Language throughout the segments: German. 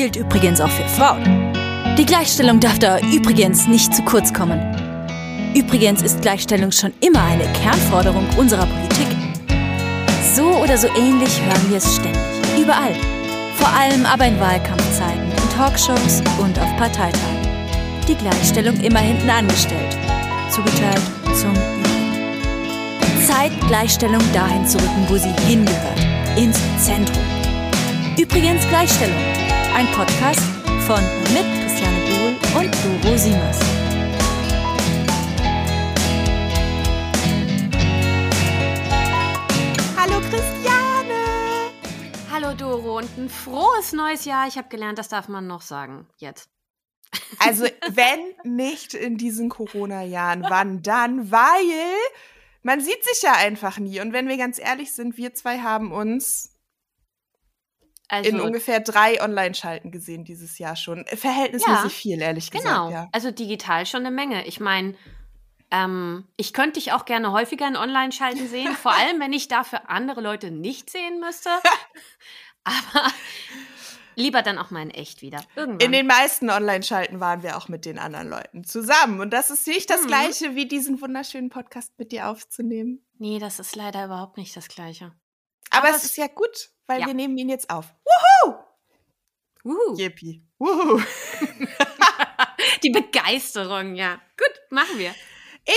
gilt übrigens auch für Frauen. Die Gleichstellung darf da übrigens nicht zu kurz kommen. Übrigens ist Gleichstellung schon immer eine Kernforderung unserer Politik. So oder so ähnlich hören wir es ständig. Überall. Vor allem aber in Wahlkampfzeiten, in Talkshows und auf Parteitagen. Die Gleichstellung immer hinten angestellt. Zugeteilt zum Übrigen. Zeit, Gleichstellung dahin zu rücken, wo sie hingehört. Ins Zentrum. Übrigens Gleichstellung. Ein Podcast von und mit Christiane Buhl und Doro Siemers. Hallo Christiane! Hallo Doro und ein frohes neues Jahr. Ich habe gelernt, das darf man noch sagen. Jetzt. Also, wenn nicht in diesen Corona-Jahren, wann dann? Weil man sieht sich ja einfach nie. Und wenn wir ganz ehrlich sind, wir zwei haben uns Also, in ungefähr drei Online-Schalten gesehen dieses Jahr schon. Verhältnismäßig Ja, viel, ehrlich gesagt. genau. Ja. Also digital schon eine Menge. Ich meine, ähm, ich könnte dich auch gerne häufiger in Online-Schalten sehen, vor allem wenn ich dafür andere Leute nicht sehen müsste. Aber lieber dann auch mal in echt wieder. Irgendwann. In den meisten Online-Schalten waren wir auch mit den anderen Leuten zusammen. Und das ist nicht das Mhm. Gleiche, wie diesen wunderschönen Podcast mit dir aufzunehmen. nee, das ist leider überhaupt nicht das Gleiche. Aber, Aber es ist ja gut, weil Ja. wir nehmen ihn jetzt auf. Uhu. Yippie. Wuhu. Die Begeisterung, ja. Gut, machen wir.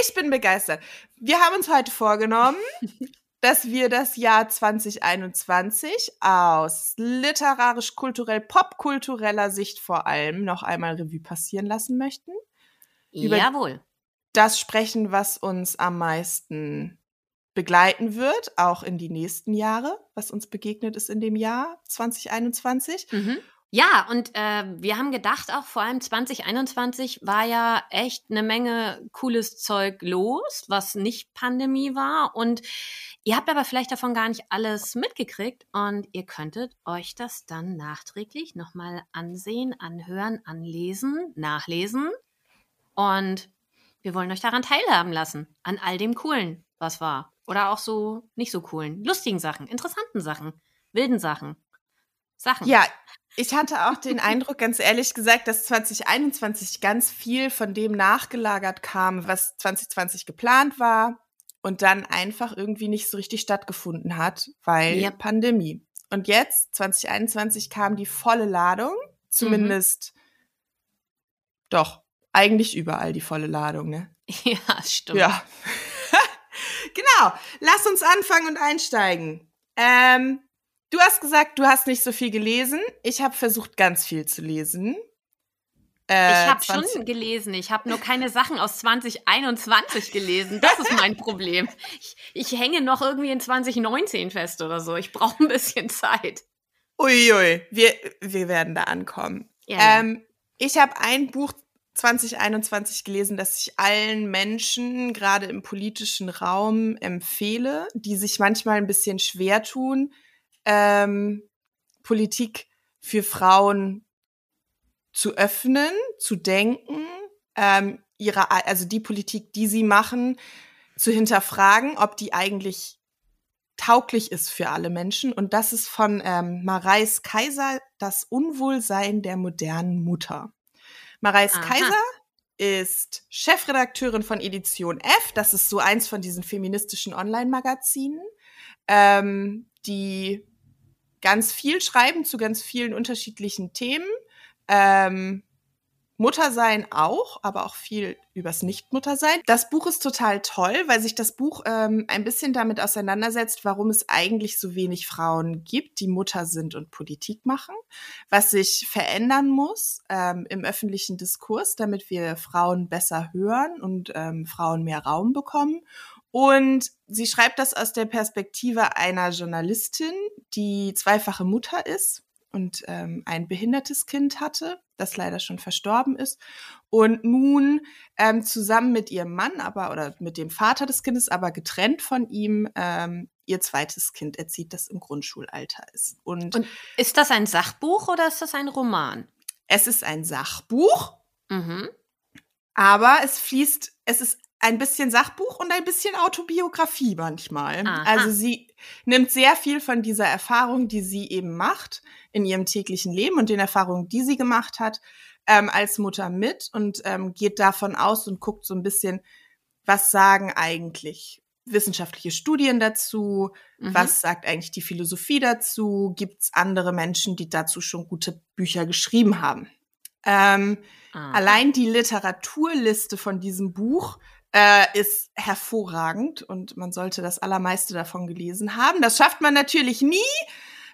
Ich bin begeistert. Wir haben uns heute vorgenommen, dass wir das Jahr 2021 aus literarisch, kulturell, popkultureller Sicht vor allem noch einmal Revue passieren lassen möchten. Über- Jawohl. Das sprechen, was uns am meisten begleiten wird, auch in die nächsten Jahre, was uns begegnet ist in dem Jahr 2021. Mhm. Ja, und äh, wir haben gedacht, auch vor allem 2021 war ja echt eine Menge cooles Zeug los, was nicht Pandemie war. Und ihr habt aber vielleicht davon gar nicht alles mitgekriegt und ihr könntet euch das dann nachträglich nochmal ansehen, anhören, anlesen, nachlesen. Und wir wollen euch daran teilhaben lassen, an all dem Coolen, was war. Oder auch so nicht so coolen, lustigen Sachen, interessanten Sachen, wilden Sachen. Sachen. Ja, ich hatte auch den Eindruck, ganz ehrlich gesagt, dass 2021 ganz viel von dem nachgelagert kam, was 2020 geplant war und dann einfach irgendwie nicht so richtig stattgefunden hat, weil Ja. Pandemie. Und jetzt, 2021, kam die volle Ladung, zumindest doch, eigentlich überall die volle Ladung, ne? Ja, stimmt. Ja. genau. Lass uns anfangen und einsteigen. Ähm, du hast gesagt, du hast nicht so viel gelesen. Ich habe versucht, ganz viel zu lesen. Äh, Ich habe 20 schon gelesen. Ich habe nur keine Sachen aus 2021 gelesen. Das ist mein Problem. Ich, ich hänge noch irgendwie in 2019 fest oder so. Ich brauche ein bisschen Zeit. Uiui, wir, wir werden da ankommen. Ja. Ähm, ich habe ein Buch 2021 gelesen, das ich allen Menschen, gerade im politischen Raum, empfehle, die sich manchmal ein bisschen schwer tun, ähm, Politik für Frauen zu öffnen, zu denken, ähm, ihre, also die Politik, die sie machen, zu hinterfragen, ob die eigentlich tauglich ist für alle Menschen. Und das ist von ähm, Mareis Kaiser, das Unwohlsein der modernen Mutter. Mareis Aha. Kaiser ist Chefredakteurin von Edition F. Das ist so eins von diesen feministischen Online-Magazinen, ähm, die ganz viel schreiben zu ganz vielen unterschiedlichen Themen. Ähm, Muttersein auch, aber auch viel übers Nichtmuttersein. Das Buch ist total toll, weil sich das Buch ähm, ein bisschen damit auseinandersetzt, warum es eigentlich so wenig Frauen gibt, die Mutter sind und Politik machen, was sich verändern muss ähm, im öffentlichen Diskurs, damit wir Frauen besser hören und ähm, Frauen mehr Raum bekommen. Und sie schreibt das aus der Perspektive einer Journalistin, die zweifache Mutter ist und ähm, ein behindertes Kind hatte, das leider schon verstorben ist und nun ähm, zusammen mit ihrem Mann, aber oder mit dem Vater des Kindes, aber getrennt von ihm, ähm, ihr zweites Kind erzieht, das im Grundschulalter ist. Und, Und ist das ein Sachbuch oder ist das ein Roman? es ist ein Sachbuch, Mhm. aber es fließt, es ist ein bisschen Sachbuch und ein bisschen Autobiografie manchmal. Aha. Also sie nimmt sehr viel von dieser Erfahrung, die sie eben macht, in ihrem täglichen Leben und den Erfahrungen, die sie gemacht hat, ähm, als Mutter mit und ähm, geht davon aus und guckt so ein bisschen, was sagen eigentlich wissenschaftliche Studien dazu? Mhm. Was sagt eigentlich die Philosophie dazu? Gibt es andere Menschen, die dazu schon gute Bücher geschrieben haben? Ähm, allein die Literaturliste von diesem Buch äh, ist hervorragend und man sollte das allermeiste davon gelesen haben. Das schafft man natürlich nie.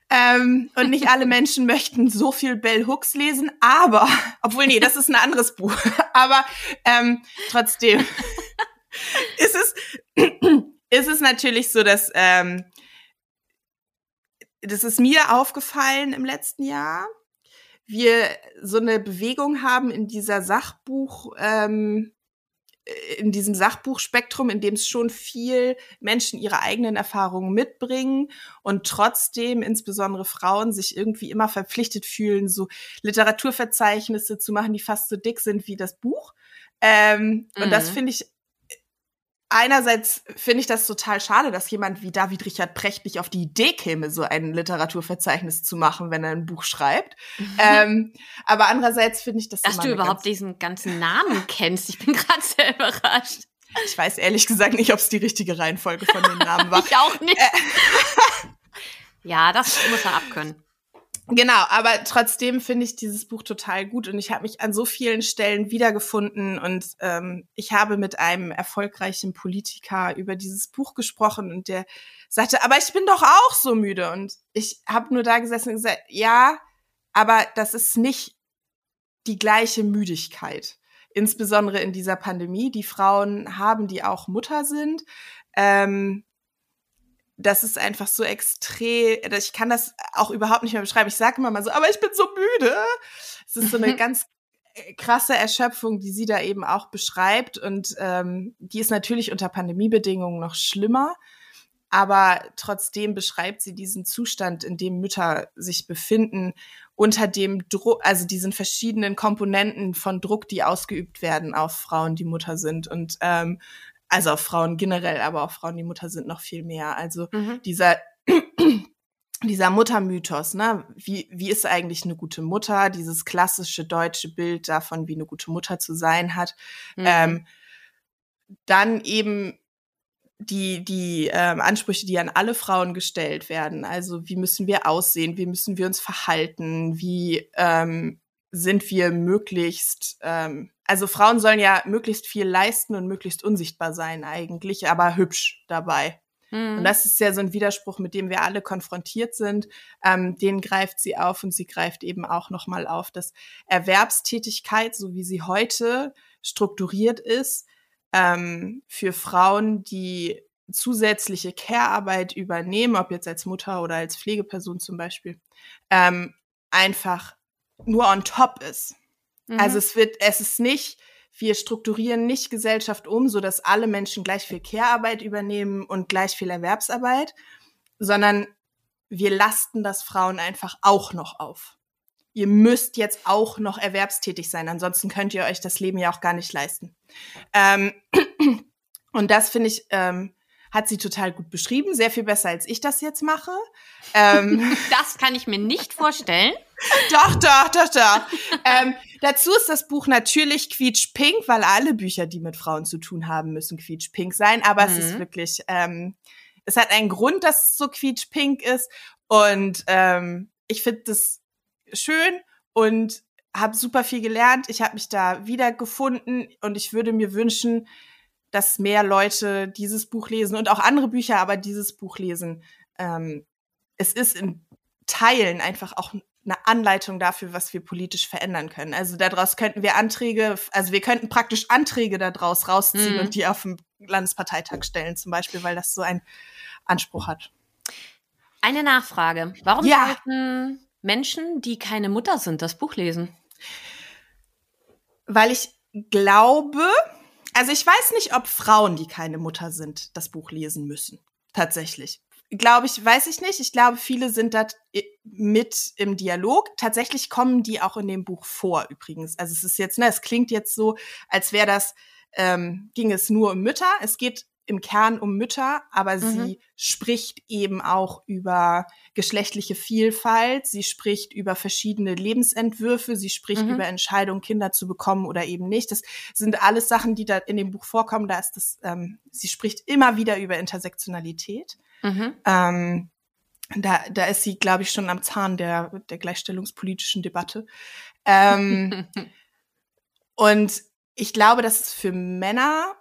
Ähm, und nicht alle Menschen möchten so viel Bell Hooks lesen, aber, obwohl, nee, das ist ein anderes Buch. aber ähm, trotzdem ist es, ist es natürlich so, dass ähm, das ist mir aufgefallen im letzten Jahr. Wir so eine Bewegung haben in dieser Sachbuch, ähm, in diesem Sachbuchspektrum, in dem es schon viel Menschen ihre eigenen Erfahrungen mitbringen und trotzdem insbesondere Frauen sich irgendwie immer verpflichtet fühlen, so Literaturverzeichnisse zu machen, die fast so dick sind wie das Buch. Ähm, mhm. Und das mhm. finde ich einerseits finde ich das total schade, dass jemand wie David Richard Precht nicht auf die Idee käme, so ein Literaturverzeichnis zu machen, wenn er ein Buch schreibt. Mhm. Ähm, aber andererseits finde ich das Dass du überhaupt diesen ganzen Namen kennst. Ich bin gerade sehr überrascht. Ich weiß ehrlich gesagt nicht, ob es die richtige Reihenfolge von den Namen war. ich auch nicht. Äh, ja, das muss er abkönnen. Genau, aber trotzdem finde ich dieses Buch total gut und ich habe mich an so vielen Stellen wiedergefunden und ähm, ich habe mit einem erfolgreichen Politiker über dieses Buch gesprochen und der sagte, aber ich bin doch auch so müde und ich habe nur da gesessen und gesagt, ja, aber das ist nicht die gleiche Müdigkeit, insbesondere in dieser Pandemie. Die Frauen haben, die auch Mutter sind. Ähm, das ist einfach so extrem, ich kann das auch überhaupt nicht mehr beschreiben. Ich sage immer mal so, aber ich bin so müde. Es ist so eine ganz äh, krasse Erschöpfung, die sie da eben auch beschreibt. Und ähm, die ist natürlich unter Pandemiebedingungen noch schlimmer. Aber trotzdem beschreibt sie diesen Zustand, in dem Mütter sich befinden, unter dem Druck, also diesen verschiedenen Komponenten von Druck, die ausgeübt werden auf Frauen, die Mutter sind. Und ähm, also auf Frauen generell, aber auch Frauen, die Mutter sind, noch viel mehr. Also mhm. dieser dieser Muttermythos, ne? Wie, wie ist eigentlich eine gute Mutter? Dieses klassische deutsche Bild davon, wie eine gute Mutter zu sein hat. Mhm. Ähm, dann eben die, die ähm, Ansprüche, die an alle Frauen gestellt werden. Also wie müssen wir aussehen? Wie müssen wir uns verhalten? Wie ähm, sind wir möglichst, ähm, also Frauen sollen ja möglichst viel leisten und möglichst unsichtbar sein eigentlich, aber hübsch dabei. Mhm. Und das ist ja so ein Widerspruch, mit dem wir alle konfrontiert sind. Ähm, den greift sie auf und sie greift eben auch nochmal auf, dass Erwerbstätigkeit, so wie sie heute strukturiert ist, ähm, für Frauen, die zusätzliche Care-Arbeit übernehmen, ob jetzt als Mutter oder als Pflegeperson zum Beispiel, ähm, einfach nur on top ist. Mhm. Also es wird, es ist nicht, wir strukturieren nicht Gesellschaft um, so dass alle Menschen gleich viel Care-Arbeit übernehmen und gleich viel Erwerbsarbeit, sondern wir lasten das Frauen einfach auch noch auf. Ihr müsst jetzt auch noch erwerbstätig sein, ansonsten könnt ihr euch das Leben ja auch gar nicht leisten. Ähm, und das finde ich ähm, hat sie total gut beschrieben, sehr viel besser als ich das jetzt mache. Ähm, das kann ich mir nicht vorstellen. Doch, doch, doch, doch. ähm, dazu ist das Buch natürlich quietschpink, weil alle Bücher, die mit Frauen zu tun haben, müssen quietschpink sein. Aber mhm. es ist mhm. wirklich, ähm, es hat einen Grund, dass es so quietschpink ist. Und ähm, ich finde das schön und habe super viel gelernt. Ich habe mich da wiedergefunden und ich würde mir wünschen, dass mehr Leute dieses Buch lesen und auch andere Bücher, aber dieses Buch lesen. Ähm, es ist in Teilen einfach auch eine Anleitung dafür, was wir politisch verändern können. Also daraus könnten wir Anträge, also wir könnten praktisch Anträge daraus rausziehen mhm. und die auf dem Landesparteitag stellen, zum Beispiel, weil das so einen Anspruch hat. Eine Nachfrage. Warum ja. sollten Menschen, die keine Mutter sind, das Buch lesen? Weil ich glaube, also ich weiß nicht, ob Frauen, die keine Mutter sind, das Buch lesen müssen. Tatsächlich. Glaube ich, weiß ich nicht. Ich glaube, viele sind da mit im Dialog. Tatsächlich kommen die auch in dem Buch vor, übrigens. Also es ist jetzt, ne, es klingt jetzt so, als wäre das, ähm, ging es nur um Mütter. Es geht im Kern um Mütter, aber Mhm. sie spricht eben auch über geschlechtliche Vielfalt, sie spricht über verschiedene Lebensentwürfe, sie spricht Mhm. über Entscheidungen, Kinder zu bekommen oder eben nicht. Das sind alles Sachen, die da in dem Buch vorkommen. Da ist das, ähm, sie spricht immer wieder über Intersektionalität. Mhm. Ähm, da, da ist sie, glaube ich, schon am Zahn der, der gleichstellungspolitischen Debatte. Ähm, und ich glaube, dass es für Männer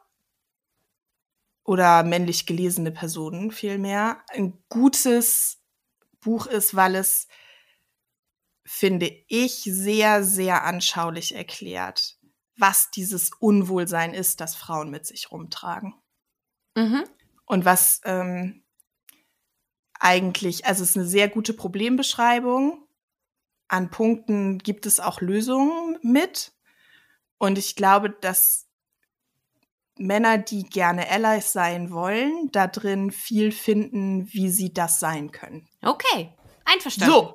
oder männlich gelesene Personen vielmehr ein gutes Buch ist, weil es, finde ich, sehr, sehr anschaulich erklärt, was dieses Unwohlsein ist, das Frauen mit sich rumtragen. Mhm. Und was ähm, eigentlich, also es ist eine sehr gute Problembeschreibung. An Punkten gibt es auch Lösungen mit. Und ich glaube, dass Männer, die gerne Allies sein wollen, da drin viel finden, wie sie das sein können. Okay, einverstanden. So,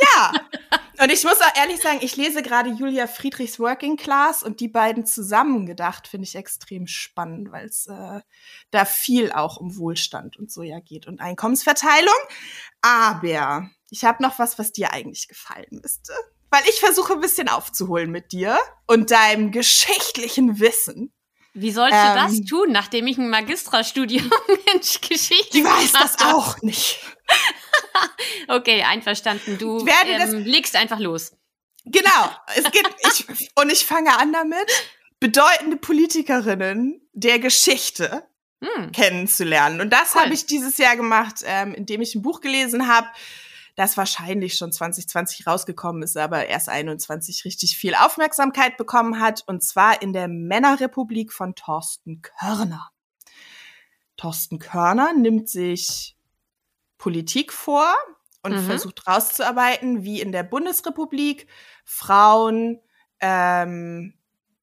ja. Und ich muss auch ehrlich sagen, ich lese gerade Julia Friedrichs Working Class und die beiden zusammengedacht finde ich extrem spannend, weil es äh, da viel auch um Wohlstand und so ja geht und Einkommensverteilung. Aber ich habe noch was, was dir eigentlich gefallen müsste. Weil ich versuche ein bisschen aufzuholen mit dir und deinem geschichtlichen Wissen. Wie sollst du Ähm, das tun, nachdem ich ein Magistrastudium in Geschichte Ich weiß das auch nicht. Okay, einverstanden. Du ähm, legst einfach los. Genau. Es geht, ich, und ich fange an damit, bedeutende Politikerinnen der Geschichte Hm. kennenzulernen. Und das Cool. habe ich dieses Jahr gemacht, ähm, indem ich ein Buch gelesen habe, das wahrscheinlich schon 2020 rausgekommen ist, aber erst 21 richtig viel Aufmerksamkeit bekommen hat. Und zwar in der Männerrepublik von Thorsten Körner. Thorsten Körner nimmt sich Politik vor und Mhm. versucht rauszuarbeiten, wie in der Bundesrepublik Frauen ähm,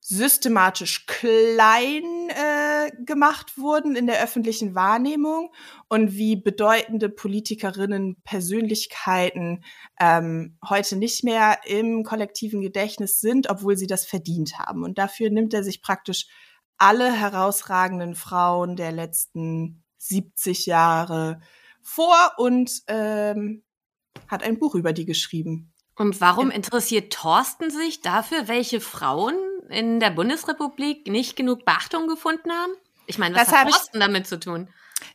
systematisch klein äh, gemacht wurden in der öffentlichen Wahrnehmung und wie bedeutende Politikerinnen, Persönlichkeiten ähm, heute nicht mehr im kollektiven Gedächtnis sind, obwohl sie das verdient haben. Und dafür nimmt er sich praktisch alle herausragenden Frauen der letzten 70 Jahre vor und ähm, hat ein Buch über die geschrieben. Und warum interessiert Thorsten sich dafür, welche Frauen in der Bundesrepublik nicht genug Beachtung gefunden haben? Ich meine, was Das hat hab ich- Thorsten damit zu tun?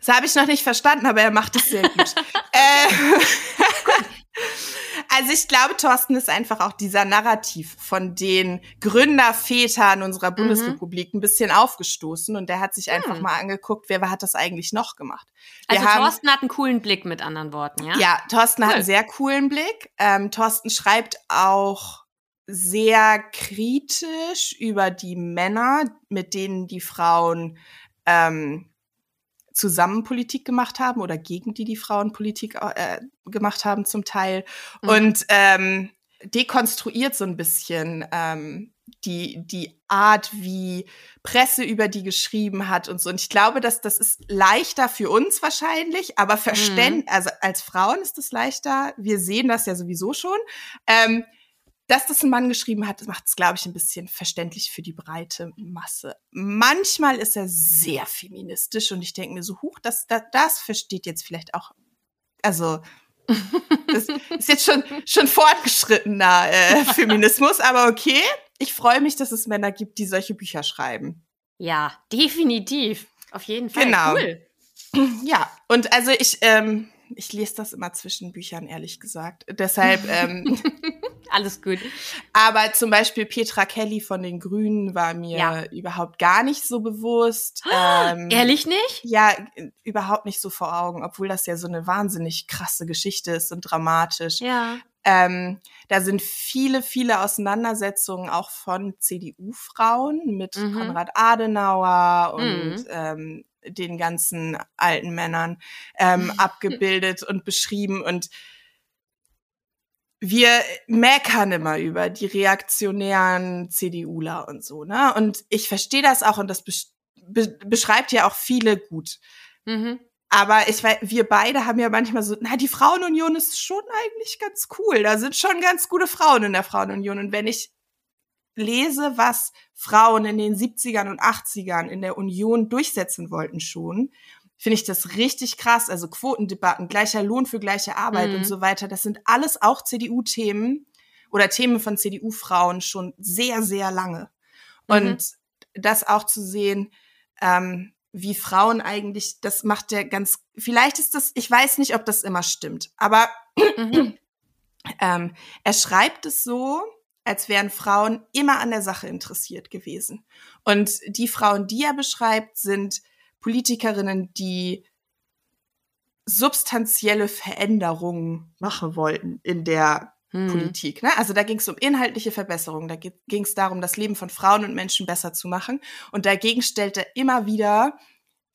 Das habe ich noch nicht verstanden, aber er macht es sehr gut. äh, also ich glaube, Thorsten ist einfach auch dieser Narrativ von den Gründervätern unserer Bundesrepublik ein bisschen aufgestoßen und der hat sich einfach Hm. mal angeguckt, wer hat das eigentlich noch gemacht. Wir Also haben- Thorsten hat einen coolen Blick mit anderen Worten, ja? Ja, Thorsten hat Cool. einen sehr coolen Blick. Ähm, Thorsten schreibt auch sehr kritisch über die Männer, mit denen die Frauen ähm, zusammen Politik gemacht haben oder gegen die die Frauen Politik äh, gemacht haben zum Teil. Mhm. Und ähm, dekonstruiert so ein bisschen ähm, die, die Art, wie Presse über die geschrieben hat und so. Und ich glaube, dass das ist leichter für uns wahrscheinlich, aber verständ, also als Frauen ist es leichter. Wir sehen das ja sowieso schon. Ähm, dass das ein Mann geschrieben hat, macht es, glaube ich, ein bisschen verständlich für die breite Masse. Manchmal ist er sehr feministisch und ich denke mir so, huch, das, das, das versteht jetzt vielleicht auch, also das ist jetzt schon, schon fortgeschrittener äh, Feminismus, aber okay. Ich freue mich, dass es Männer gibt, die solche Bücher schreiben. Ja, definitiv. Auf jeden Fall. Genau. Cool. Ja, und also ich, ähm, ich lese das immer zwischen Büchern, ehrlich gesagt. Deshalb, ähm, Alles gut. aber zum Beispiel Petra Kelly von den Grünen war mir Ja. überhaupt gar nicht so bewusst. Ähm, Ehrlich nicht? Ja, überhaupt nicht so vor Augen, obwohl das ja so eine wahnsinnig krasse Geschichte ist und dramatisch. Ja. Ähm, da sind viele, viele Auseinandersetzungen auch von CDU-Frauen mit Mhm. Konrad Adenauer und Mhm. ähm, den ganzen alten Männern ähm, abgebildet und beschrieben. Und wir meckern immer über die reaktionären CDUler und so, ne? Und ich verstehe das auch und das besch be beschreibt ja auch viele gut. Mhm. Aber ich weiß, wir beide haben ja manchmal so, na, die Frauenunion ist schon eigentlich ganz cool. Da sind schon ganz gute Frauen in der Frauenunion. Und wenn ich lese, was Frauen in den 70ern und 80ern in der Union durchsetzen wollten schon, finde ich das richtig krass. Also Quotendebatten, gleicher Lohn für gleiche Arbeit mhm. und so weiter. Das sind alles auch CDU-Themen oder Themen von CDU-Frauen schon sehr, sehr lange. Mhm. Und das auch zu sehen, ähm, wie Frauen eigentlich, das macht der ganz, vielleicht ist das, ich weiß nicht, ob das immer stimmt, aber mhm. ähm, er schreibt es so, als wären Frauen immer an der Sache interessiert gewesen. Und die Frauen, die er beschreibt, sind Politikerinnen, die substanzielle Veränderungen machen wollten in der hm. Politik. Ne? Also da ging es um inhaltliche Verbesserungen, da ging es darum, das Leben von Frauen und Menschen besser zu machen. Und dagegen stellt er immer wieder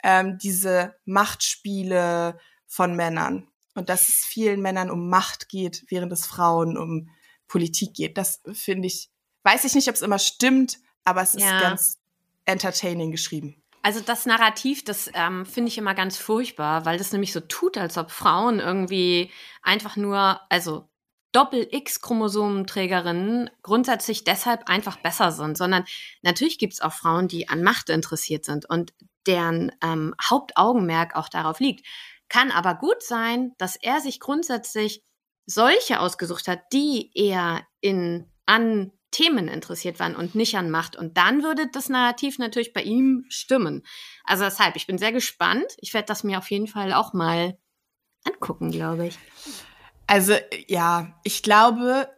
ähm, diese Machtspiele von Männern. Und dass es vielen Männern um Macht geht, während es Frauen um Politik geht. Das finde ich, weiß ich nicht, ob es immer stimmt, aber es ist ja. ganz entertaining geschrieben. Also das Narrativ, das ähm, finde ich immer ganz furchtbar, weil das nämlich so tut, als ob Frauen irgendwie einfach nur, also Doppel-X-Chromosomenträgerinnen grundsätzlich deshalb einfach besser sind, sondern natürlich gibt es auch Frauen, die an Macht interessiert sind und deren ähm, Hauptaugenmerk auch darauf liegt. Kann aber gut sein, dass er sich grundsätzlich solche ausgesucht hat, die eher in an Themen interessiert waren und nicht an Macht. Und dann würde das Narrativ natürlich bei ihm stimmen. Also deshalb, ich bin sehr gespannt. Ich werde das mir auf jeden Fall auch mal angucken, glaube ich. Also ja, ich glaube,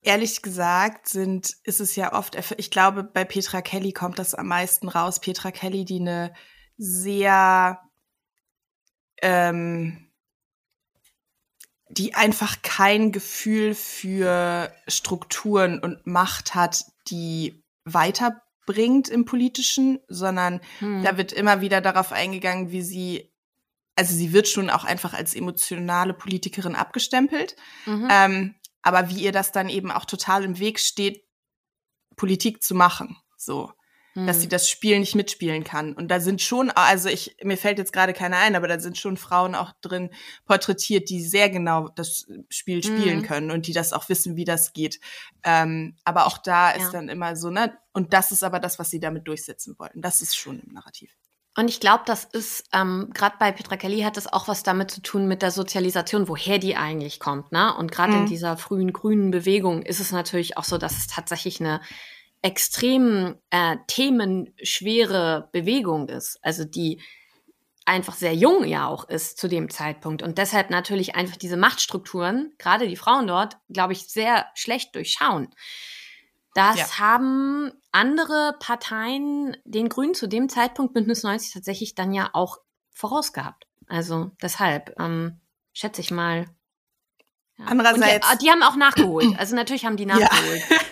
ehrlich gesagt, sind, ist es ja oft, ich glaube, bei Petra Kelly kommt das am meisten raus. Petra Kelly, die eine sehr, ähm, die einfach kein Gefühl für Strukturen und Macht hat, die weiterbringt im Politischen, sondern hm. da wird immer wieder darauf eingegangen, wie sie also sie wird schon auch einfach als emotionale Politikerin abgestempelt. Mhm. Ähm, aber wie ihr das dann eben auch total im Weg steht, Politik zu machen. So. Mhm. Dass sie mhm. das Spiel nicht mitspielen kann. Und da sind schon, also ich, mir fällt jetzt gerade keiner ein, aber da sind schon Frauen auch drin porträtiert, die sehr genau das Spiel spielen mhm. können und die das auch wissen, wie das geht. Ähm, aber auch da ist ja. dann immer so, ne, und das ist aber das, was sie damit durchsetzen wollten. Das ist schon im Narrativ. Und ich glaube, das ist, ähm, gerade bei Petra Kelly hat das auch was damit zu tun mit der Sozialisation, woher die eigentlich kommt. Ne? Und gerade mhm. in dieser frühen grünen Bewegung ist es natürlich auch so, dass es tatsächlich eine extrem äh, themenschwere Bewegung ist. Also die einfach sehr jung ja auch ist zu dem Zeitpunkt und deshalb natürlich einfach diese Machtstrukturen, gerade die Frauen dort, glaube ich, sehr schlecht durchschauen. Das ja. haben andere Parteien den Grünen zu dem Zeitpunkt Bündnis 90 tatsächlich dann ja auch vorausgehabt. Also deshalb ähm, schätze ich mal. Ja. Andererseits. Die, die, haben auch nachgeholt. Also natürlich haben die nachgeholt. Ja.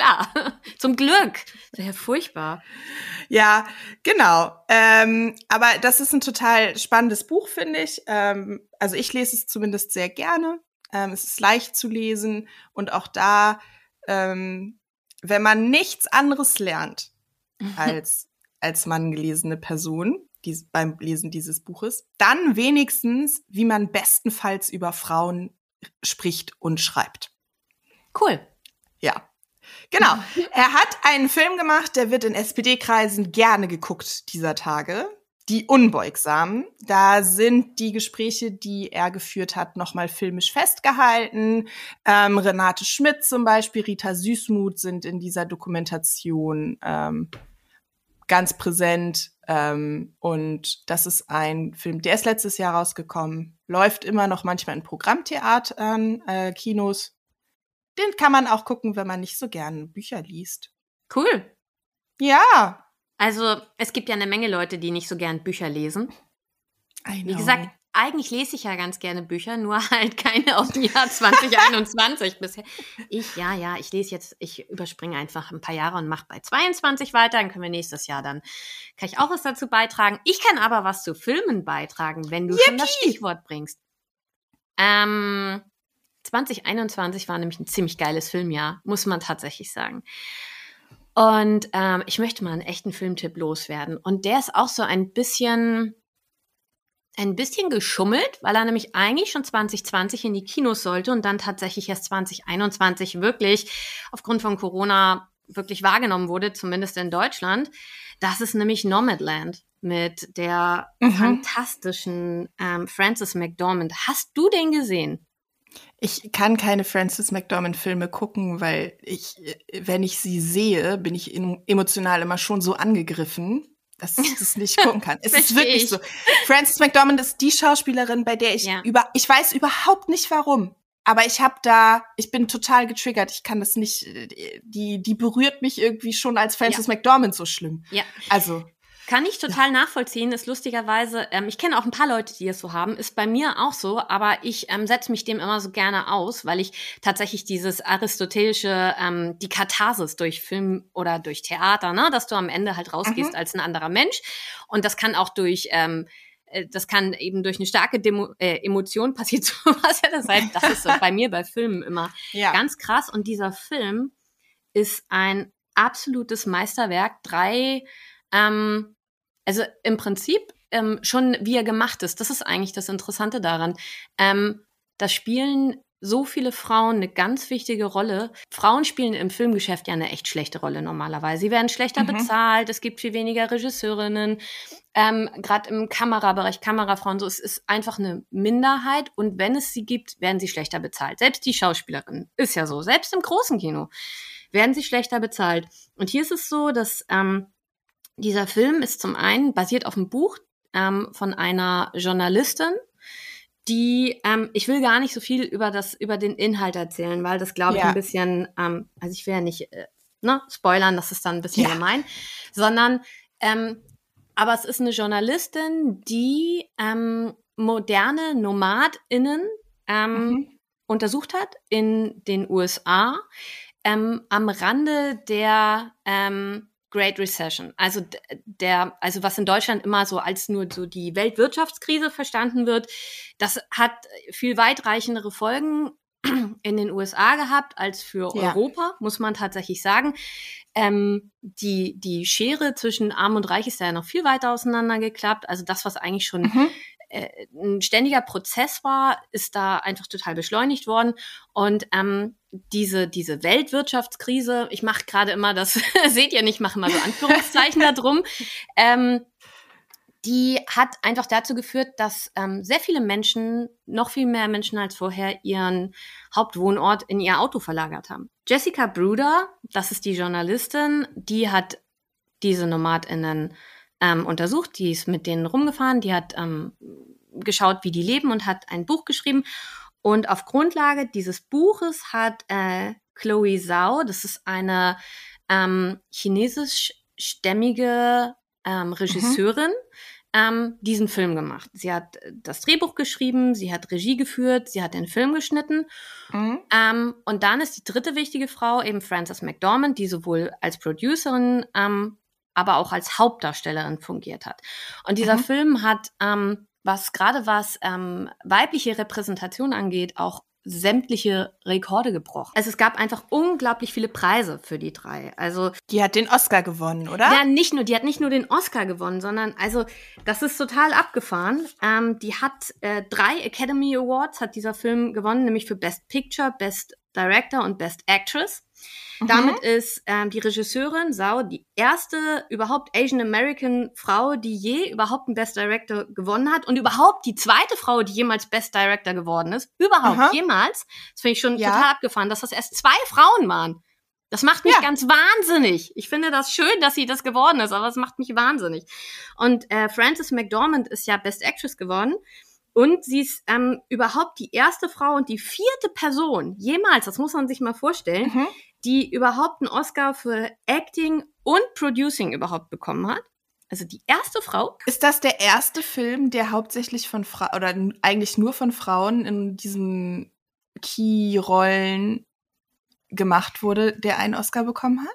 Klar. Zum Glück. Sehr furchtbar. Ja, genau. Ähm, aber das ist ein total spannendes Buch, finde ich. Ähm, also ich lese es zumindest sehr gerne. Ähm, es ist leicht zu lesen und auch da ähm, wenn man nichts anderes lernt als als Mann gelesene Person die, beim Lesen dieses Buches, dann wenigstens, wie man bestenfalls über Frauen spricht und schreibt. Cool. Ja. Genau. er hat einen Film gemacht, der wird in SPD-Kreisen gerne geguckt dieser Tage die Unbeugsamen. Da sind die Gespräche, die er geführt hat, nochmal filmisch festgehalten. Ähm, Renate Schmidt zum Beispiel, Rita Süßmuth sind in dieser Dokumentation ähm, ganz präsent. Ähm, und das ist ein Film, der ist letztes Jahr rausgekommen, läuft immer noch manchmal in Programmtheatern, äh, Kinos. Den kann man auch gucken, wenn man nicht so gern Bücher liest. Cool. Ja, also es gibt ja eine Menge Leute, die nicht so gern Bücher lesen. Wie gesagt, eigentlich lese ich ja ganz gerne Bücher, nur halt keine aus dem Jahr 2021 bisher. Ich, ja, ja, ich lese jetzt, ich überspringe einfach ein paar Jahre und mache bei 22 weiter, dann können wir nächstes Jahr dann, kann ich auch was dazu beitragen. Ich kann aber was zu Filmen beitragen, wenn du Yippie. schon das Stichwort bringst. Ähm, 2021 war nämlich ein ziemlich geiles Filmjahr, muss man tatsächlich sagen. Und ähm, ich möchte mal einen echten Filmtipp loswerden. Und der ist auch so ein bisschen ein bisschen geschummelt, weil er nämlich eigentlich schon 2020 in die Kinos sollte und dann tatsächlich erst 2021 wirklich aufgrund von Corona wirklich wahrgenommen wurde, zumindest in Deutschland. Das ist nämlich Nomadland mit der mhm. fantastischen ähm, Frances McDormand. Hast du den gesehen? Ich kann keine Frances McDormand Filme gucken, weil ich, wenn ich sie sehe, bin ich emotional immer schon so angegriffen, dass ich das nicht gucken kann. Es ist wirklich ich. so. Frances McDormand ist die Schauspielerin, bei der ich ja. über, ich weiß überhaupt nicht warum. Aber ich habe da, ich bin total getriggert. Ich kann das nicht, die, die berührt mich irgendwie schon als Frances ja. McDormand so schlimm. Ja. Also. Kann ich total ja. nachvollziehen, ist lustigerweise, ähm, ich kenne auch ein paar Leute, die es so haben, ist bei mir auch so, aber ich ähm, setze mich dem immer so gerne aus, weil ich tatsächlich dieses aristotelische, ähm, die Katharsis durch Film oder durch Theater, ne, dass du am Ende halt rausgehst mhm. als ein anderer Mensch. Und das kann auch durch ähm, äh, das kann eben durch eine starke Demo äh, Emotion passiert sowas. Ja, das, heißt, das ist so bei mir bei Filmen immer ja. ganz krass. Und dieser Film ist ein absolutes Meisterwerk. Drei ähm, also im Prinzip ähm, schon wie er gemacht ist. Das ist eigentlich das Interessante daran. Ähm, da spielen so viele Frauen eine ganz wichtige Rolle. Frauen spielen im Filmgeschäft ja eine echt schlechte Rolle normalerweise. Sie werden schlechter mhm. bezahlt, es gibt viel weniger Regisseurinnen. Ähm, Gerade im Kamerabereich, Kamerafrauen, so es ist einfach eine Minderheit. Und wenn es sie gibt, werden sie schlechter bezahlt. Selbst die Schauspielerinnen ist ja so. Selbst im großen Kino werden sie schlechter bezahlt. Und hier ist es so, dass ähm, dieser Film ist zum einen basiert auf einem Buch ähm, von einer Journalistin, die, ähm, ich will gar nicht so viel über das, über den Inhalt erzählen, weil das glaube ich ja. ein bisschen, ähm, also ich will ja nicht, äh, ne, spoilern, das ist dann ein bisschen ja. gemein, sondern, ähm, aber es ist eine Journalistin, die ähm, moderne NomadInnen ähm, mhm. untersucht hat in den USA am Rande der ähm, Great Recession. Also der, also was in Deutschland immer so als nur so die Weltwirtschaftskrise verstanden wird, das hat viel weitreichendere Folgen in den USA gehabt als für ja. Europa, muss man tatsächlich sagen. Ähm, die, die Schere zwischen Arm und Reich ist ja noch viel weiter auseinandergeklappt. Also das, was eigentlich schon mhm. Äh, ein ständiger Prozess war, ist da einfach total beschleunigt worden. Und ähm, diese, diese Weltwirtschaftskrise, ich mache gerade immer das, seht ihr nicht, ich mache immer so Anführungszeichen da drum, ähm, die hat einfach dazu geführt, dass ähm, sehr viele Menschen, noch viel mehr Menschen als vorher, ihren Hauptwohnort in ihr Auto verlagert haben. Jessica Bruder, das ist die Journalistin, die hat diese NomadInnen ähm, untersucht, die ist mit denen rumgefahren, die hat ähm, geschaut, wie die leben und hat ein Buch geschrieben. Und auf Grundlage dieses Buches hat äh, Chloe Zhao, das ist eine ähm, chinesischstämmige ähm, Regisseurin, mhm. ähm, diesen Film gemacht. Sie hat äh, das Drehbuch geschrieben, sie hat Regie geführt, sie hat den Film geschnitten. Mhm. Ähm, und dann ist die dritte wichtige Frau eben Frances McDormand, die sowohl als Producerin, ähm, aber auch als Hauptdarstellerin fungiert hat. Und dieser mhm. Film hat ähm, was gerade was ähm, weibliche Repräsentation angeht, auch sämtliche Rekorde gebrochen. Also es gab einfach unglaublich viele Preise für die drei. Also die hat den Oscar gewonnen, oder? Ja, nicht nur, die hat nicht nur den Oscar gewonnen, sondern also das ist total abgefahren. Ähm, die hat äh, drei Academy Awards hat dieser Film gewonnen, nämlich für Best Picture, Best Director und Best Actress. Mhm. Damit ist ähm, die Regisseurin Sau die erste überhaupt Asian American Frau, die je überhaupt einen Best Director gewonnen hat und überhaupt die zweite Frau, die jemals Best Director geworden ist. Überhaupt, Aha. jemals. Das finde ich schon ja. total abgefahren, dass das erst zwei Frauen waren. Das macht mich ja. ganz wahnsinnig. Ich finde das schön, dass sie das geworden ist, aber es macht mich wahnsinnig. Und äh, Frances McDormand ist ja Best Actress geworden. Und sie ist ähm, überhaupt die erste Frau und die vierte Person jemals, das muss man sich mal vorstellen, mhm die überhaupt einen Oscar für Acting und Producing überhaupt bekommen hat. Also die erste Frau. Ist das der erste Film, der hauptsächlich von Frauen oder eigentlich nur von Frauen in diesen Key-Rollen gemacht wurde, der einen Oscar bekommen hat?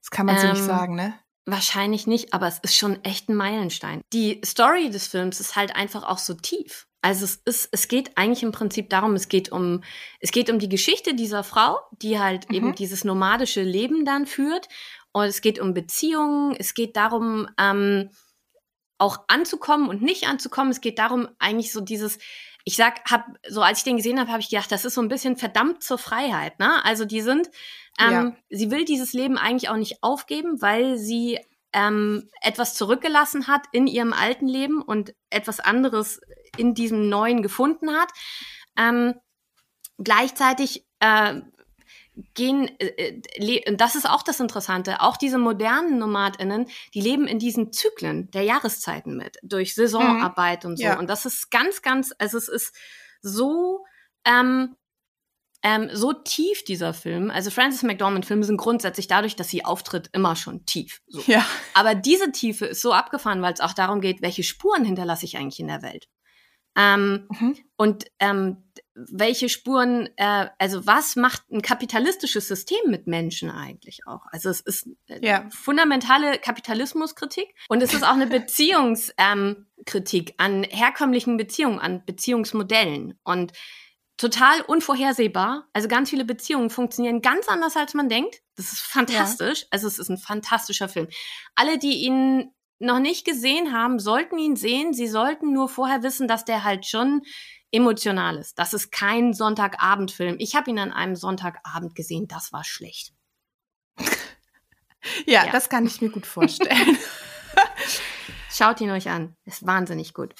Das kann man ähm, so nicht ähm, sagen, ne? Wahrscheinlich nicht, aber es ist schon echt ein Meilenstein. Die Story des Films ist halt einfach auch so tief. Also es ist, es geht eigentlich im Prinzip darum, es geht um, es geht um die Geschichte dieser Frau, die halt mhm. eben dieses nomadische Leben dann führt. Und es geht um Beziehungen, es geht darum, ähm, auch anzukommen und nicht anzukommen. Es geht darum, eigentlich so dieses, ich sag, hab, so als ich den gesehen habe, habe ich gedacht, das ist so ein bisschen verdammt zur Freiheit, ne? Also die sind, ähm, ja. sie will dieses Leben eigentlich auch nicht aufgeben, weil sie ähm, etwas zurückgelassen hat in ihrem alten Leben und etwas anderes in diesem neuen gefunden hat. Ähm, gleichzeitig äh, gehen, äh, äh das ist auch das Interessante, auch diese modernen NomadInnen, die leben in diesen Zyklen der Jahreszeiten mit, durch Saisonarbeit mhm. und so. Ja. Und das ist ganz, ganz, also es ist so, ähm, ähm, so tief dieser Film. Also Frances McDormand-Filme sind grundsätzlich dadurch, dass sie auftritt, immer schon tief. So. Ja. Aber diese Tiefe ist so abgefahren, weil es auch darum geht, welche Spuren hinterlasse ich eigentlich in der Welt. Ähm, mhm. Und ähm, welche Spuren, äh, also was macht ein kapitalistisches System mit Menschen eigentlich auch? Also es ist äh, ja. fundamentale Kapitalismuskritik und es ist auch eine Beziehungskritik ähm, an herkömmlichen Beziehungen, an Beziehungsmodellen und total unvorhersehbar. Also ganz viele Beziehungen funktionieren ganz anders, als man denkt. Das ist fantastisch. Ja. Also es ist ein fantastischer Film. Alle, die ihn noch nicht gesehen haben, sollten ihn sehen. Sie sollten nur vorher wissen, dass der halt schon emotional ist. Das ist kein Sonntagabendfilm. Ich habe ihn an einem Sonntagabend gesehen. Das war schlecht. ja, ja, das kann ich mir gut vorstellen. Schaut ihn euch an. Ist wahnsinnig gut.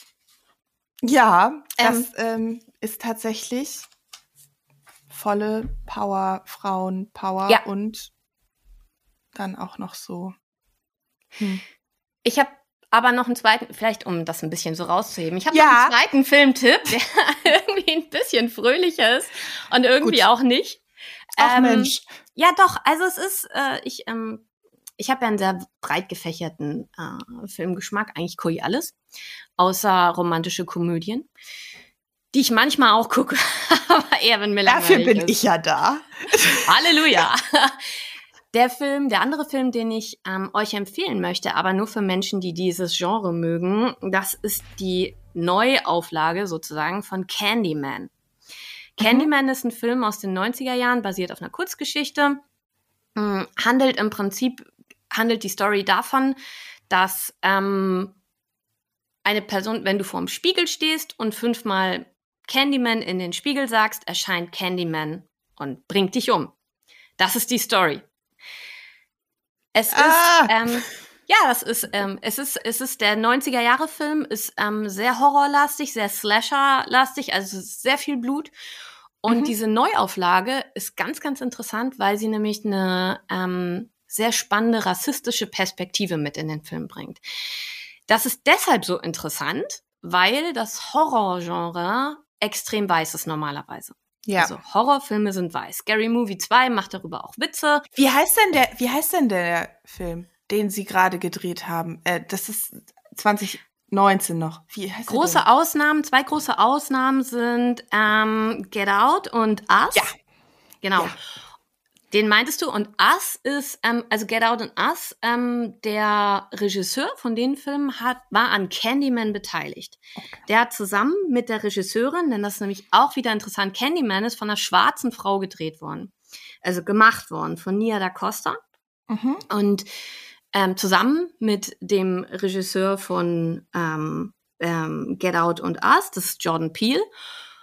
Ja, das ähm, ähm, ist tatsächlich volle Power, Frauen, Power ja. und dann auch noch so. Hm. Ich habe aber noch einen zweiten, vielleicht um das ein bisschen so rauszuheben. Ich habe ja. noch einen zweiten Filmtipp, der irgendwie ein bisschen fröhlicher ist und irgendwie Gut. auch nicht. Ach ähm, Mensch. Ja, doch. Also es ist, äh, ich, ähm, ich habe ja einen sehr breit gefächerten äh, Filmgeschmack, eigentlich gucke ich alles, außer romantische Komödien, die ich manchmal auch gucke, aber eher wenn mir Dafür bin ist. ich ja da. Halleluja. Der Film, der andere Film, den ich ähm, euch empfehlen möchte, aber nur für Menschen, die dieses Genre mögen, das ist die Neuauflage sozusagen von Candyman. Candyman mhm. ist ein Film aus den 90er Jahren, basiert auf einer Kurzgeschichte, mh, handelt im Prinzip, handelt die Story davon, dass ähm, eine Person, wenn du vor dem Spiegel stehst und fünfmal Candyman in den Spiegel sagst, erscheint Candyman und bringt dich um. Das ist die Story. Es ah. ist, ähm, ja, das ist, ähm, es ist, es ist der 90er Jahre Film, ist ähm, sehr horrorlastig, sehr slasherlastig, also sehr viel Blut. Und mhm. diese Neuauflage ist ganz, ganz interessant, weil sie nämlich eine ähm, sehr spannende rassistische Perspektive mit in den Film bringt. Das ist deshalb so interessant, weil das Horrorgenre extrem weiß ist normalerweise. Ja. Also Horrorfilme sind weiß. Scary Movie 2 macht darüber auch Witze. Wie heißt denn der, wie heißt denn der Film, den sie gerade gedreht haben? Äh, das ist 2019 noch. Wie heißt große der Ausnahmen, zwei große Ausnahmen sind ähm, Get Out und Us. Ja. Genau. Ja. Den meintest du und Us ist, ähm, also Get Out und Us, ähm, der Regisseur von den Filmen hat, war an Candyman beteiligt. Okay. Der hat zusammen mit der Regisseurin, denn das ist nämlich auch wieder interessant, Candyman ist von einer schwarzen Frau gedreht worden. Also gemacht worden von Nia da Costa. Mhm. Und ähm, zusammen mit dem Regisseur von ähm, ähm, Get Out und Us, das ist Jordan Peele.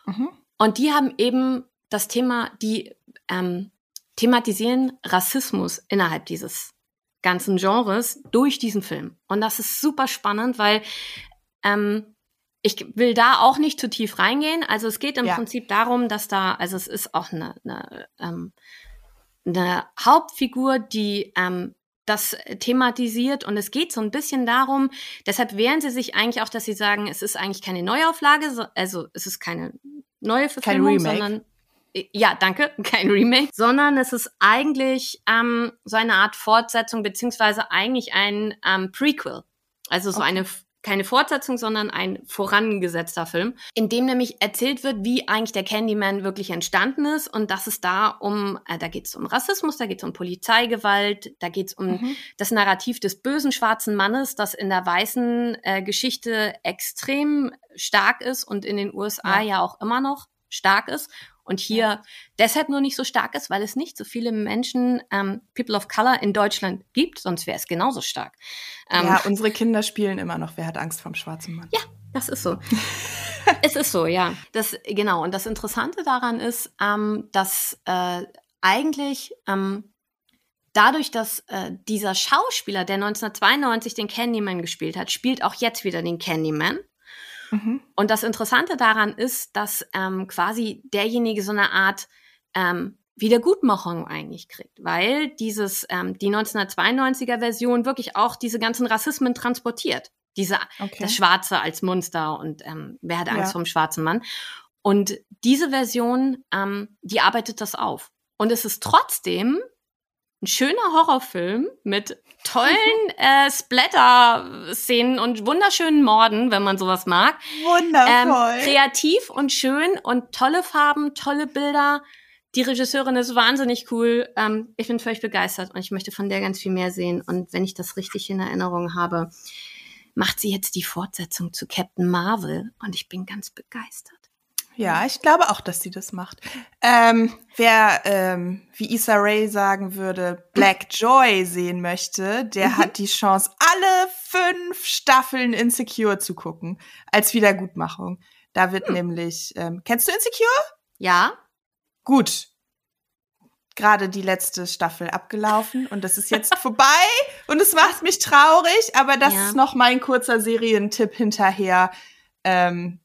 Mhm. Und die haben eben das Thema, die ähm, thematisieren Rassismus innerhalb dieses ganzen Genres durch diesen Film. Und das ist super spannend, weil ähm, ich will da auch nicht zu tief reingehen. Also es geht im ja. Prinzip darum, dass da, also es ist auch eine, eine, ähm, eine Hauptfigur, die ähm, das thematisiert und es geht so ein bisschen darum, deshalb wehren sie sich eigentlich auch, dass sie sagen, es ist eigentlich keine Neuauflage, also es ist keine neue Verfilmung, sondern ja, danke, kein Remake, sondern es ist eigentlich ähm, so eine Art Fortsetzung, beziehungsweise eigentlich ein ähm, Prequel. Also so okay. eine keine Fortsetzung, sondern ein vorangesetzter Film, in dem nämlich erzählt wird, wie eigentlich der Candyman wirklich entstanden ist und dass es da um, äh, da geht es um Rassismus, da geht es um Polizeigewalt, da geht es um mhm. das Narrativ des bösen schwarzen Mannes, das in der weißen äh, Geschichte extrem stark ist und in den USA ja, ja auch immer noch stark ist und hier ja. deshalb nur nicht so stark ist, weil es nicht so viele Menschen, ähm, People of Color in Deutschland gibt, sonst wäre es genauso stark. Ähm, ja, unsere Kinder spielen immer noch, wer hat Angst vom schwarzen Mann? Ja, das ist so. es ist so, ja. Das, genau. Und das Interessante daran ist, ähm, dass äh, eigentlich ähm, dadurch, dass äh, dieser Schauspieler, der 1992 den Candyman gespielt hat, spielt auch jetzt wieder den Candyman. Mhm. Und das Interessante daran ist, dass ähm, quasi derjenige so eine Art ähm, Wiedergutmachung eigentlich kriegt, weil dieses ähm, die 1992er Version wirklich auch diese ganzen Rassismen transportiert. Diese okay. das Schwarze als Monster und ähm, wer hat Angst ja. vom schwarzen Mann? Und diese Version, ähm, die arbeitet das auf. Und es ist trotzdem ein schöner Horrorfilm mit tollen äh, Splatter-Szenen und wunderschönen Morden, wenn man sowas mag. Wundervoll. Ähm, kreativ und schön und tolle Farben, tolle Bilder. Die Regisseurin ist wahnsinnig cool. Ähm, ich bin völlig begeistert und ich möchte von der ganz viel mehr sehen. Und wenn ich das richtig in Erinnerung habe, macht sie jetzt die Fortsetzung zu Captain Marvel und ich bin ganz begeistert. Ja, ich glaube auch, dass sie das macht. Ähm, wer, ähm, wie Issa Rae sagen würde, Black Joy sehen möchte, der mhm. hat die Chance, alle fünf Staffeln Insecure zu gucken, als Wiedergutmachung. Da wird mhm. nämlich, ähm, kennst du Insecure? Ja. Gut. Gerade die letzte Staffel abgelaufen und das ist jetzt vorbei und es macht mich traurig, aber das ja. ist noch mein kurzer Serientipp hinterher, ähm,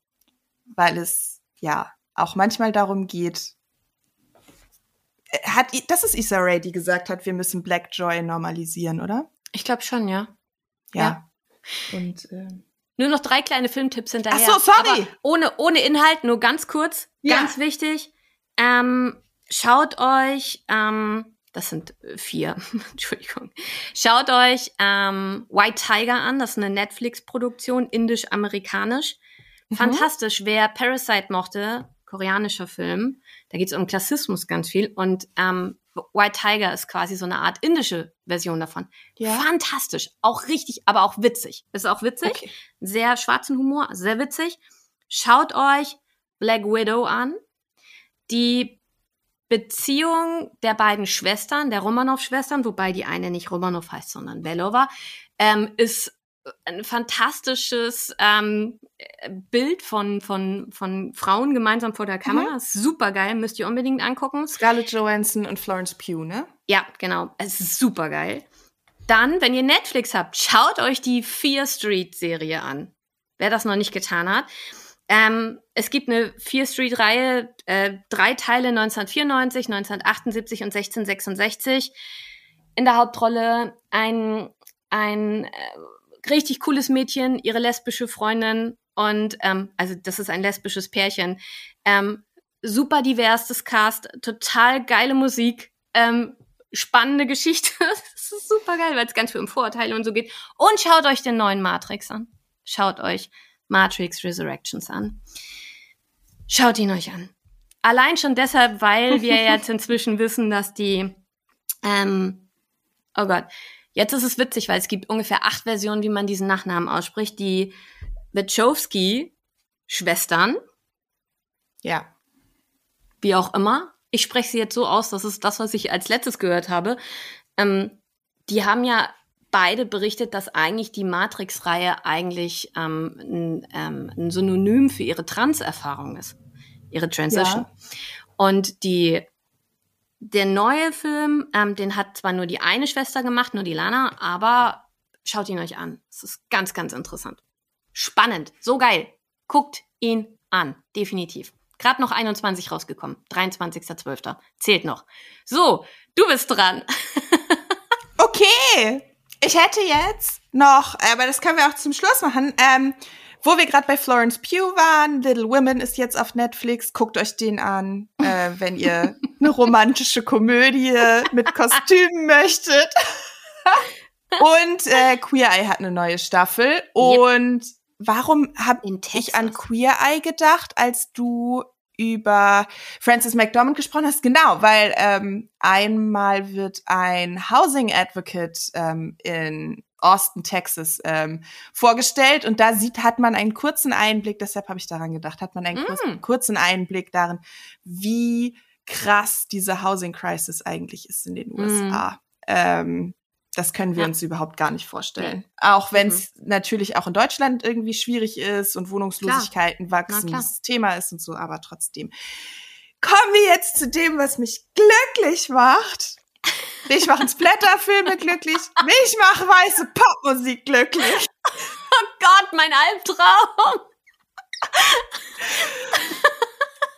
weil es ja auch manchmal darum geht, äh, hat, das ist Issa Rae, die gesagt hat, wir müssen Black Joy normalisieren, oder? Ich glaube schon, ja. Ja. ja. Und äh, nur noch drei kleine Filmtipps hinterher. Ach so, sorry. ohne, ohne Inhalt, nur ganz kurz, ja. ganz wichtig. Ähm, schaut euch, ähm, das sind äh, vier, Entschuldigung. Schaut euch ähm, White Tiger an, das ist eine Netflix-Produktion, indisch-amerikanisch. Mhm. Fantastisch. Wer Parasite mochte, koreanischer Film, da geht es um Klassismus ganz viel und ähm, White Tiger ist quasi so eine Art indische Version davon. Ja. Fantastisch, auch richtig, aber auch witzig. Ist auch witzig, okay. sehr schwarzen Humor, sehr witzig. Schaut euch Black Widow an. Die Beziehung der beiden Schwestern, der Romanov-Schwestern, wobei die eine nicht Romanov heißt, sondern Belova, ähm, ist ein fantastisches ähm, Bild von, von, von Frauen gemeinsam vor der Kamera. Mhm. Super geil, müsst ihr unbedingt angucken. Scarlett Johansson und Florence Pugh, ne? Ja, genau. Es ist super geil. Dann, wenn ihr Netflix habt, schaut euch die Fear Street Serie an. Wer das noch nicht getan hat. Ähm, es gibt eine Fear Street Reihe, äh, drei Teile 1994, 1978 und 1666. In der Hauptrolle ein, ein äh, richtig cooles Mädchen, ihre lesbische Freundin und ähm, also das ist ein lesbisches Pärchen. Ähm, super diverses Cast, total geile Musik, ähm, spannende Geschichte. das ist super geil, weil es ganz viel um Vorurteile und so geht. Und schaut euch den neuen Matrix an. Schaut euch Matrix Resurrections an. Schaut ihn euch an. Allein schon deshalb, weil wir jetzt inzwischen wissen, dass die, ähm, oh Gott, Jetzt ist es witzig, weil es gibt ungefähr acht Versionen, wie man diesen Nachnamen ausspricht. Die Wachowski-Schwestern. Ja. Wie auch immer. Ich spreche sie jetzt so aus, das ist das, was ich als letztes gehört habe. Ähm, die haben ja beide berichtet, dass eigentlich die Matrix-Reihe eigentlich ähm, ein, ähm, ein, Synonym für ihre Trans-Erfahrung ist. Ihre Transition. Ja. Und die der neue Film, ähm, den hat zwar nur die eine Schwester gemacht, nur die Lana, aber schaut ihn euch an. Es ist ganz, ganz interessant. Spannend, so geil. Guckt ihn an, definitiv. Gerade noch 21 rausgekommen, 23.12. Zählt noch. So, du bist dran. okay, ich hätte jetzt noch, aber das können wir auch zum Schluss machen. Ähm, wo wir gerade bei Florence Pugh waren, Little Women ist jetzt auf Netflix. Guckt euch den an, äh, wenn ihr eine romantische Komödie mit Kostümen möchtet. Und äh, Queer Eye hat eine neue Staffel. Und yep. warum habe ich an Queer Eye gedacht, als du über Frances McDormand gesprochen hast? Genau, weil ähm, einmal wird ein Housing Advocate ähm, in Austin, Texas ähm, vorgestellt. Und da sieht, hat man einen kurzen Einblick, deshalb habe ich daran gedacht, hat man einen Mm. kurzen, kurzen Einblick darin, wie krass diese Housing Crisis eigentlich ist in den USA. Ähm, das können wir Ja. uns überhaupt gar nicht vorstellen. Auch wenn es natürlich auch in Deutschland irgendwie schwierig ist und Wohnungslosigkeiten wachsen, das Thema ist und so, aber trotzdem. Kommen wir jetzt zu dem, was mich glücklich macht. Mich machen Splatterfilme glücklich. Mich macht weiße Popmusik glücklich. Oh Gott, mein Albtraum.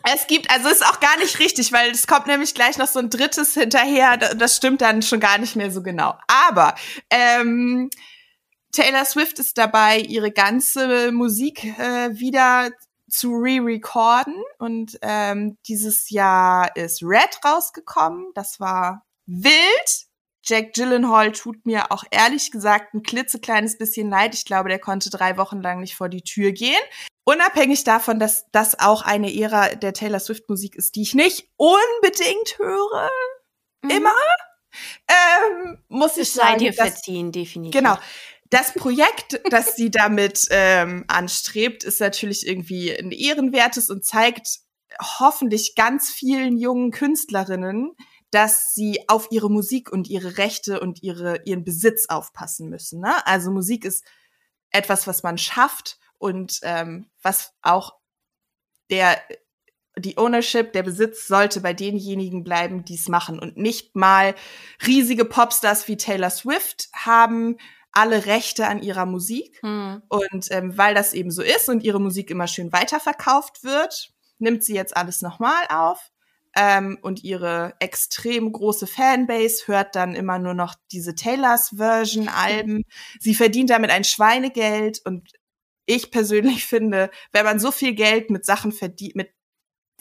Es gibt, also ist auch gar nicht richtig, weil es kommt nämlich gleich noch so ein drittes hinterher. Da- Das stimmt dann schon gar nicht mehr so genau. Aber ähm, Taylor Swift ist dabei, ihre ganze Musik äh, wieder zu re-recorden. Und ähm, dieses Jahr ist Red rausgekommen. Das war wild. Jack Gyllenhaal tut mir auch ehrlich gesagt ein klitzekleines bisschen leid. Ich glaube, der konnte drei Wochen lang nicht vor die Tür gehen. Unabhängig davon, dass das auch eine Ära der Taylor Swift Musik ist, die ich nicht unbedingt höre, immer, ähm, muss ich sei sagen, dir dass, verziehen, definitiv. genau. Das Projekt, das sie damit ähm, anstrebt, ist natürlich irgendwie ein ehrenwertes und zeigt hoffentlich ganz vielen jungen Künstlerinnen, dass sie auf ihre Musik und ihre Rechte und ihre, ihren Besitz aufpassen müssen. Ne? Also Musik ist etwas, was man schafft und ähm, was auch der die Ownership, der Besitz sollte bei denjenigen bleiben, die es machen und nicht mal riesige Popstars wie Taylor Swift haben alle Rechte an ihrer Musik Hm. und ähm, weil das eben so ist und ihre Musik immer schön weiterverkauft wird, nimmt sie jetzt alles nochmal auf. Ähm, und ihre extrem große Fanbase hört dann immer nur noch diese Taylors Version Alben. Sie verdient damit ein Schweinegeld und ich persönlich finde, wenn man so viel Geld mit Sachen verdient, mit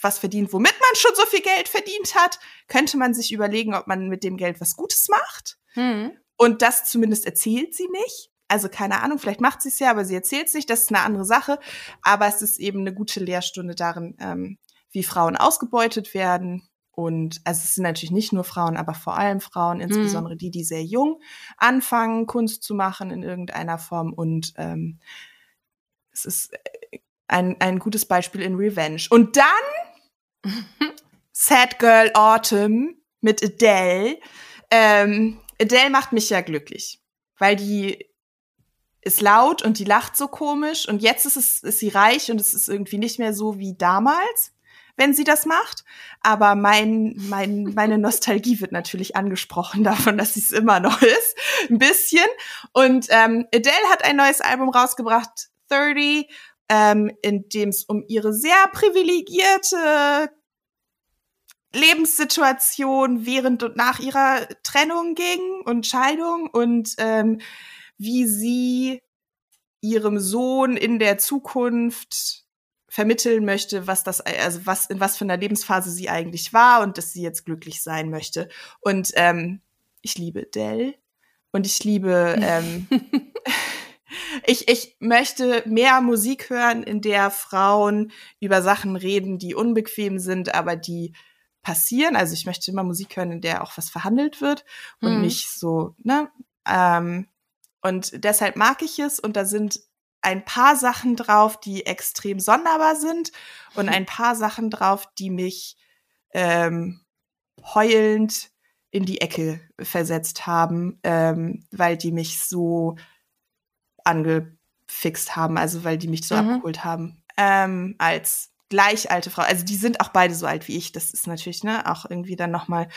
was verdient, womit man schon so viel Geld verdient hat, könnte man sich überlegen, ob man mit dem Geld was Gutes macht. Hm. Und das zumindest erzählt sie nicht. Also keine Ahnung, vielleicht macht sie es ja, aber sie erzählt es nicht. Das ist eine andere Sache. Aber es ist eben eine gute Lehrstunde darin, ähm, wie Frauen ausgebeutet werden. Und also es sind natürlich nicht nur Frauen, aber vor allem Frauen, insbesondere die, die sehr jung anfangen, Kunst zu machen in irgendeiner Form. Und ähm, es ist äh, ein, ein gutes Beispiel in Revenge. Und dann Sad Girl Autumn mit Adele. Ähm, Adele macht mich ja glücklich, weil die ist laut und die lacht so komisch und jetzt ist es ist sie reich und es ist irgendwie nicht mehr so wie damals, wenn sie das macht. Aber mein mein meine Nostalgie wird natürlich angesprochen davon, dass sie es immer noch ist, ein bisschen. Und ähm, Adele hat ein neues Album rausgebracht, 30, ähm, in dem es um ihre sehr privilegierte Lebenssituation während und nach ihrer Trennung ging und Scheidung und ähm, wie sie ihrem Sohn in der Zukunft vermitteln möchte, was das, also was, in was für einer Lebensphase sie eigentlich war und dass sie jetzt glücklich sein möchte. Und ähm, ich liebe Dell und ich liebe, ähm, ich, ich möchte mehr Musik hören, in der Frauen über Sachen reden, die unbequem sind, aber die passieren. Also ich möchte immer Musik hören, in der auch was verhandelt wird und Hm. nicht so, ne? Ähm, und deshalb mag ich es und da sind ein paar Sachen drauf, die extrem sonderbar sind und ein paar Sachen drauf, die mich ähm, heulend in die Ecke versetzt haben, ähm, weil die mich so angefixt haben, also weil die mich so Mhm. abgeholt haben. Ähm, als gleich alte Frau. Also die sind auch beide so alt wie ich. Das ist natürlich ne auch irgendwie dann noch mal.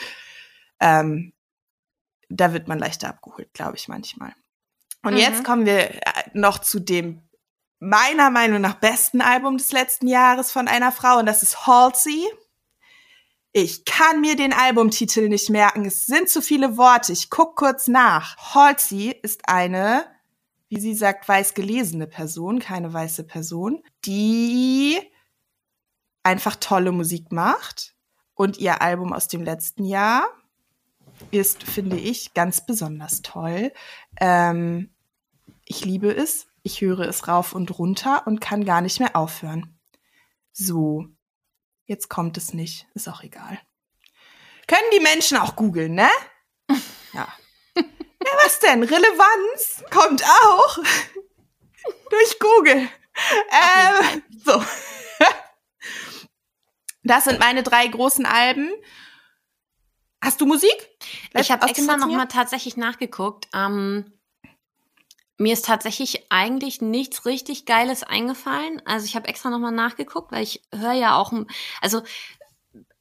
Ähm, da wird man leichter abgeholt, glaube ich manchmal. Und Mhm. jetzt kommen wir äh, noch zu dem meiner Meinung nach besten Album des letzten Jahres von einer Frau und das ist Halsey. Ich kann mir den Albumtitel nicht merken. Es sind zu viele Worte. Ich guck kurz nach. Halsey ist eine, wie sie sagt, weiß gelesene Person, keine weiße Person, die einfach tolle Musik macht. Und ihr Album aus dem letzten Jahr ist, finde ich, ganz besonders toll. Ähm, ich liebe es. Ich höre es rauf und runter und kann gar nicht mehr aufhören. So, jetzt kommt es nicht. Ist auch egal. Können die Menschen auch googeln, ne? Ja. Ja, was denn? Relevanz kommt auch durch Google. Ähm, so. Das sind meine drei großen Alben. Hast du Musik? Ich habe extra nochmal tatsächlich nachgeguckt. Ähm, mir ist tatsächlich eigentlich nichts richtig Geiles eingefallen. Also ich habe extra nochmal nachgeguckt, weil ich höre ja auch, also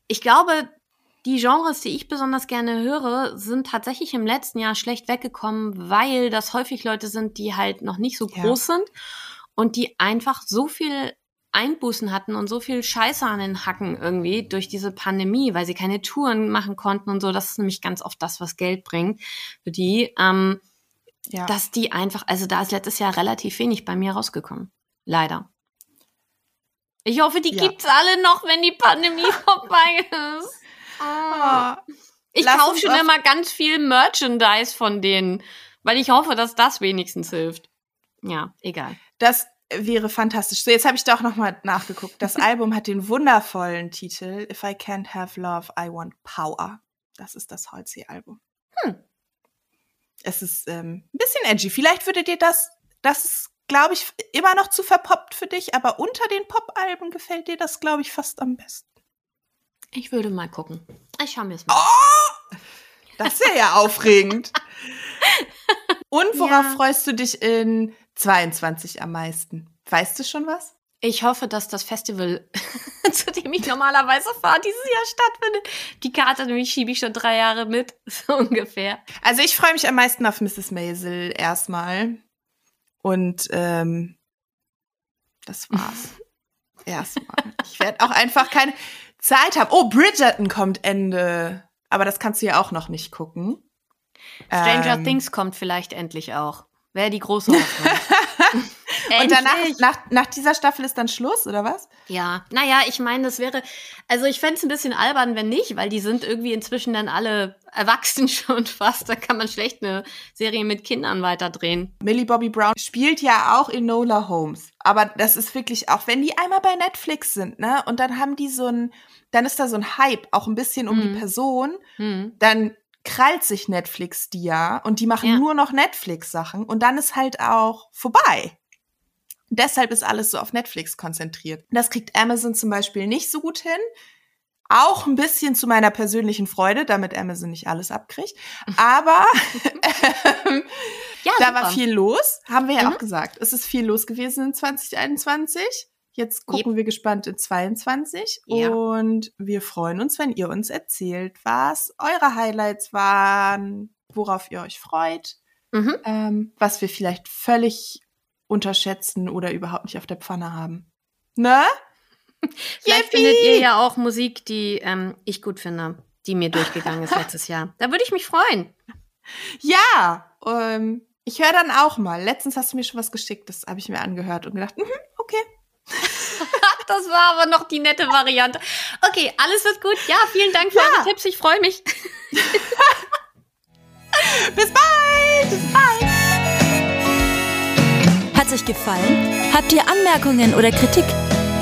ich glaube, die Genres, die ich besonders gerne höre, sind tatsächlich im letzten Jahr schlecht weggekommen, weil das häufig Leute sind, die halt noch nicht so groß ja. sind und die einfach so viel Einbußen hatten und so viel Scheiße an den Hacken irgendwie durch diese Pandemie, weil sie keine Touren machen konnten und so. Das ist nämlich ganz oft das, was Geld bringt für die. Ähm, ja. dass die einfach, also da ist letztes Jahr relativ wenig bei mir rausgekommen. Leider. Ich hoffe, die ja. gibt's alle noch, wenn die Pandemie vorbei ist. Oh. Ich kaufe schon immer ganz viel Merchandise von denen, weil ich hoffe, dass das wenigstens hilft. Ja, egal. Das wäre fantastisch. So, jetzt habe ich doch noch mal nachgeguckt. Das Album hat den wundervollen Titel If I Can't Have Love, I Want Power. Das ist das Halsey-Album. Hm es ist ähm, ein bisschen edgy. Vielleicht würde dir das, das ist, glaube ich, immer noch zu verpoppt für dich, aber unter den Pop-Alben gefällt dir das, glaube ich, fast am besten. Ich würde mal gucken. Ich schaue mir es mal Oh! Das wäre ja aufregend. Und worauf ja. freust du dich in 22 am meisten? Weißt du schon was? Ich hoffe, dass das Festival, zu dem ich normalerweise fahre, dieses Jahr stattfindet. Die Karte nämlich schiebe ich schon drei Jahre mit, so ungefähr. Also ich freue mich am meisten auf Mrs. Maisel erstmal. Und ähm, das war's. erstmal. Ich werde auch einfach keine Zeit haben. Oh, Bridgerton kommt Ende. Aber das kannst du ja auch noch nicht gucken. Stranger ähm, Things kommt vielleicht endlich auch. Wäre die große Hoffnung. Und danach, nach, nach dieser Staffel ist dann Schluss, oder was? Ja, naja, ich meine, das wäre, also ich fände es ein bisschen albern, wenn nicht, weil die sind irgendwie inzwischen dann alle erwachsen schon fast. Da kann man schlecht eine Serie mit Kindern weiterdrehen. Millie Bobby Brown spielt ja auch Enola Holmes. Aber das ist wirklich, auch wenn die einmal bei Netflix sind, ne, und dann haben die so ein, dann ist da so ein Hype, auch ein bisschen um mhm. die Person, mhm. dann krallt sich Netflix die ja und die machen ja. nur noch Netflix-Sachen und dann ist halt auch vorbei. Deshalb ist alles so auf Netflix konzentriert. Das kriegt Amazon zum Beispiel nicht so gut hin. Auch ein bisschen zu meiner persönlichen Freude, damit Amazon nicht alles abkriegt. Aber ähm, ja, da war viel los, haben wir ja mhm. auch gesagt. Es ist viel los gewesen in 2021. Jetzt gucken yep. wir gespannt in 22 ja. und wir freuen uns, wenn ihr uns erzählt, was eure Highlights waren, worauf ihr euch freut, mhm. ähm, was wir vielleicht völlig unterschätzen oder überhaupt nicht auf der Pfanne haben. Ne? Vielleicht Yippie! findet ihr ja auch Musik, die ähm, ich gut finde, die mir durchgegangen ist letztes Jahr. Da würde ich mich freuen. Ja, ähm, ich höre dann auch mal. Letztens hast du mir schon was geschickt, das habe ich mir angehört und gedacht, mm okay. das war aber noch die nette Variante. Okay, alles wird gut. Ja, vielen Dank für ja. eure Tipps. Ich freue mich. Bis bald. Bis bald. Hat's euch gefallen? Habt ihr Anmerkungen oder Kritik?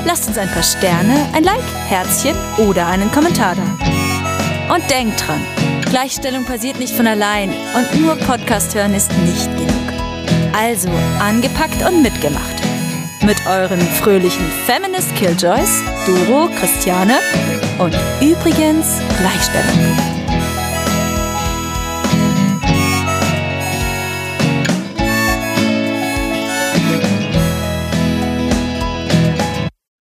Lasst uns ein paar Sterne, ein Like, Herzchen oder einen Kommentar da. Und denkt dran, Gleichstellung passiert nicht von allein und nur Podcast hören ist nicht genug. Also angepackt und mitgemacht. Mit euren fröhlichen Feminist Killjoys, Doro, Christiane und übrigens Gleichstellung.